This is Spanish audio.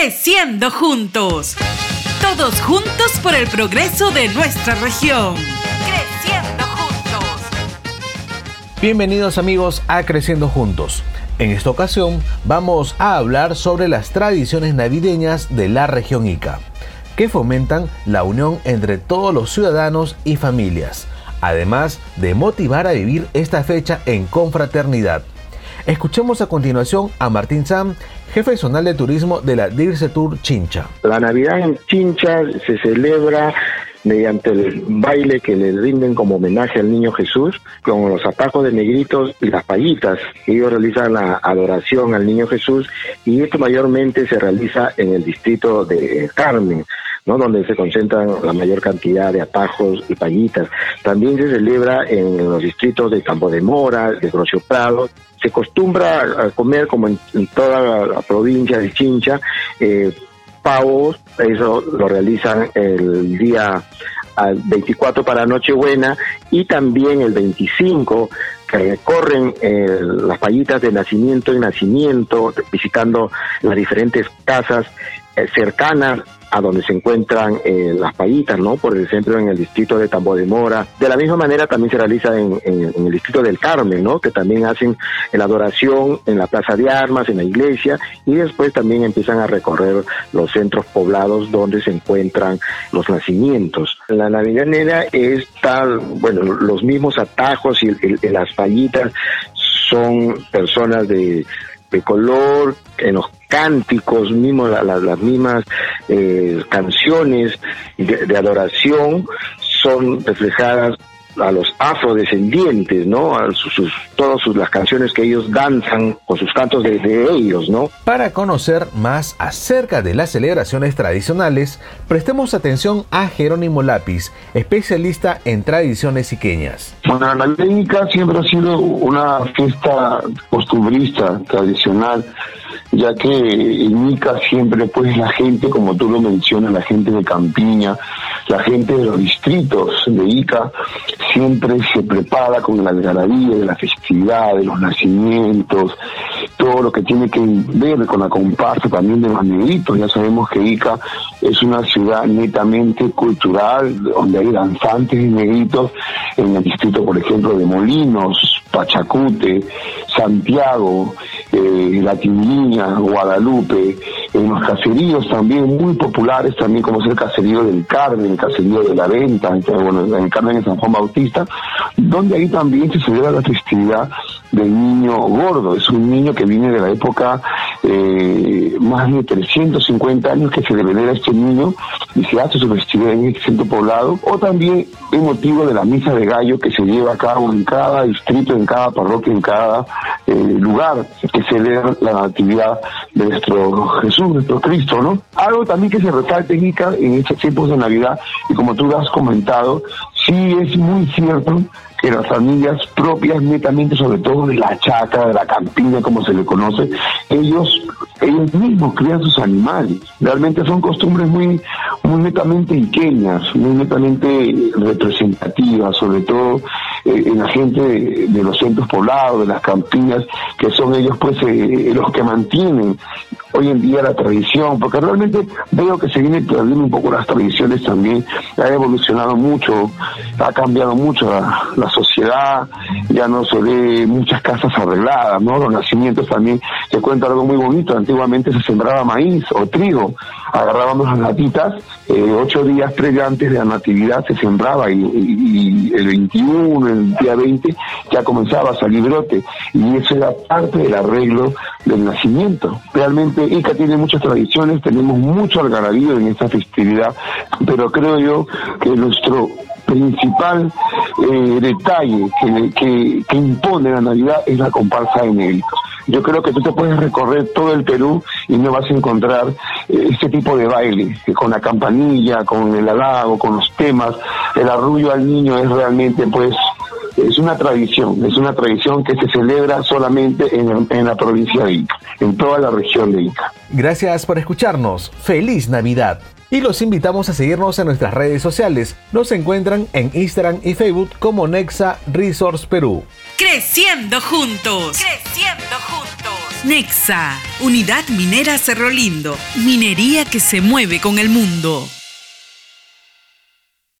Creciendo juntos. Todos juntos por el progreso de nuestra región. Creciendo juntos. Bienvenidos amigos a Creciendo juntos. En esta ocasión vamos a hablar sobre las tradiciones navideñas de la región Ica, que fomentan la unión entre todos los ciudadanos y familias, además de motivar a vivir esta fecha en confraternidad. Escuchemos a continuación a Martín Sam, jefe zonal de turismo de la Dirce Tour Chincha. La Navidad en Chincha se celebra mediante el baile que le rinden como homenaje al niño Jesús, con los atajos de negritos y las payitas. Ellos realizan la adoración al niño Jesús y esto mayormente se realiza en el distrito de Carmen. ¿No? donde se concentran la mayor cantidad de atajos y payitas. También se celebra en los distritos de Campo de Mora, de Grocio Prado, se acostumbra a comer como en, toda la, provincia de Chincha, eh, pavos, eso lo realizan el día 24 para Nochebuena y también el 25 que recorren eh, las payitas de nacimiento en nacimiento, visitando las diferentes casas eh, cercanas a donde se encuentran eh, las payitas, ¿no? Por ejemplo, en el distrito de Tambo de Mora. De la misma manera también se realiza en, el distrito del Carmen, ¿no? Que también hacen la adoración en la Plaza de Armas, en la iglesia, y después también empiezan a recorrer los centros poblados donde se encuentran los nacimientos. La Navidanera es tal, bueno, los mismos atajos y las payitas son personas de de color, en los cánticos, mismos, las mismas eh, canciones de, adoración son reflejadas a los afrodescendientes, ¿no? A sus, todas sus, las canciones que ellos danzan con sus cantos de, de, ellos, ¿no? Para conocer más acerca de las celebraciones tradicionales, prestemos atención a Jerónimo Lápiz, especialista en tradiciones iqueñas. Bueno, la Navidad siempre ha sido una fiesta costumbrista, tradicional, ya que en Ica siempre pues la gente, como tú lo mencionas, la gente de Campiña, la gente de los distritos de Ica, siempre se prepara con la algarabía de la festividad, de los nacimientos, todo lo que tiene que ver con la comparsa también de los negritos. Ya sabemos que Ica es una ciudad netamente cultural, donde hay danzantes y negritos en el distrito, por ejemplo, de Molinos, Pachacute, Santiago, eh, La Guadalupe, en los caseríos también muy populares, también como es el caserío del Carmen, el caserío de la Venta, bueno, el Carmen de San Juan Bautista, donde ahí también se celebra la festividad del niño gordo. Es un niño que viene de la época eh, más de 350 años que se le venera a este niño y se hace su festividad en este centro poblado, o también en motivo de la misa de gallo que se lleva a cabo en cada distrito, en cada parroquia, en cada eh, lugar que celebra la actividad de nuestro Jesús, nuestro Cristo, ¿no? Algo también que se resalta en Ica en estos tiempos de Navidad, y como tú lo has comentado, sí es muy cierto que las familias propias, netamente, sobre todo de la chacra, de la campiña, como se le conoce, ellos, ellos mismos crían sus animales. Realmente son costumbres muy, muy netamente iqueñas, muy netamente representativas, sobre todo eh, en la gente de, los centros poblados, de las campiñas, que son ellos pues eh, los que mantienen hoy en día la tradición, porque realmente veo que se viene perdiendo un poco las tradiciones también, ha evolucionado mucho, ha cambiado mucho la, sociedad, ya no se ve muchas casas arregladas, ¿no? Los nacimientos también, te cuento algo muy bonito, antiguamente se sembraba maíz o trigo, agarrábamos las latitas, eh, ocho días previo antes de la natividad se sembraba y, y, el 21, el día 20, ya comenzaba a salir brote, y eso era parte del arreglo del nacimiento. Realmente Ica tiene muchas tradiciones, tenemos mucho algarabío en esta festividad, pero creo yo que nuestro principal eh, detalle que, que, impone la Navidad es la comparsa de negritos. Yo creo que tú te puedes recorrer todo el Perú y no vas a encontrar eh, este tipo de baile, con la campanilla, con el halago, con los temas. El arrullo al niño es realmente pues es una tradición, es una tradición que se celebra solamente en, en, la provincia de Ica, en toda la región de Ica. Gracias por escucharnos. Feliz Navidad. Y los invitamos a seguirnos en nuestras redes sociales. Nos encuentran en Instagram y Facebook como Nexa Resource Perú. Creciendo juntos. Creciendo juntos. Nexa, Unidad Minera Cerro Lindo, minería que se mueve con el mundo.